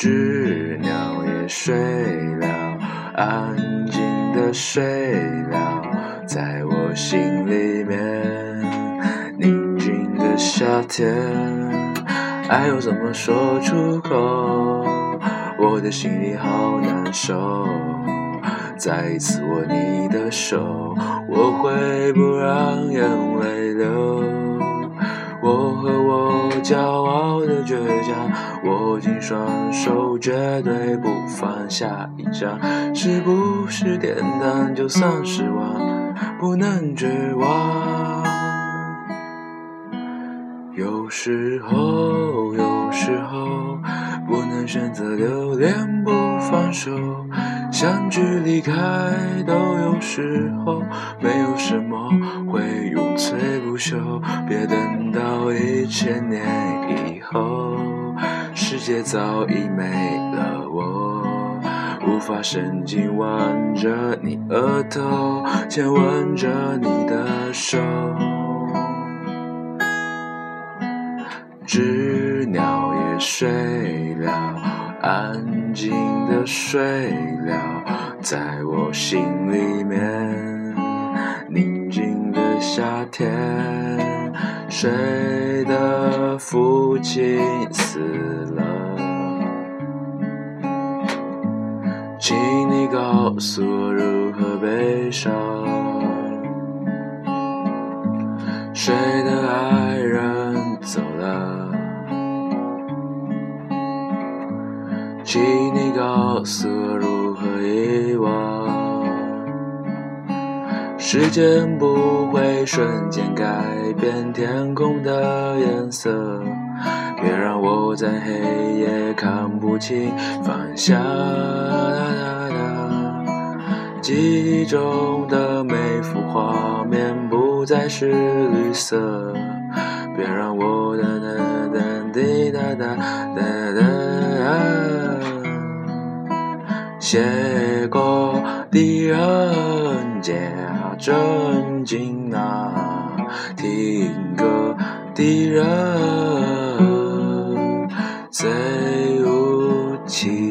知了也睡了，安静的睡了，在我心里面。宁静的夏天，爱要怎么说出口？我的心里好难受。再一次握你的手，我会不让眼泪流。骄傲的倔强，握紧双手，绝对不放下一张。是不是点灯就算失望，不能绝望？有时候，有时候不能选择留恋不放手。相聚离开都有时候，没有什么会永垂不朽。别等到一千年以后，世界早已没了我，无法伸进挽着你额头，亲吻着你的手。知鸟也睡了。安静的睡了，在我心里面。夏天，谁的父亲死了？请你告诉我如何悲伤。谁的爱人走了？请你告诉我如何遗忘？时间不会瞬间改变天空的颜色，别让我在黑夜看不清方向。记忆中的每幅画面不再是绿色，别让我哒哒哒滴哒哒哒哒。写歌的人家真经听歌的人最无情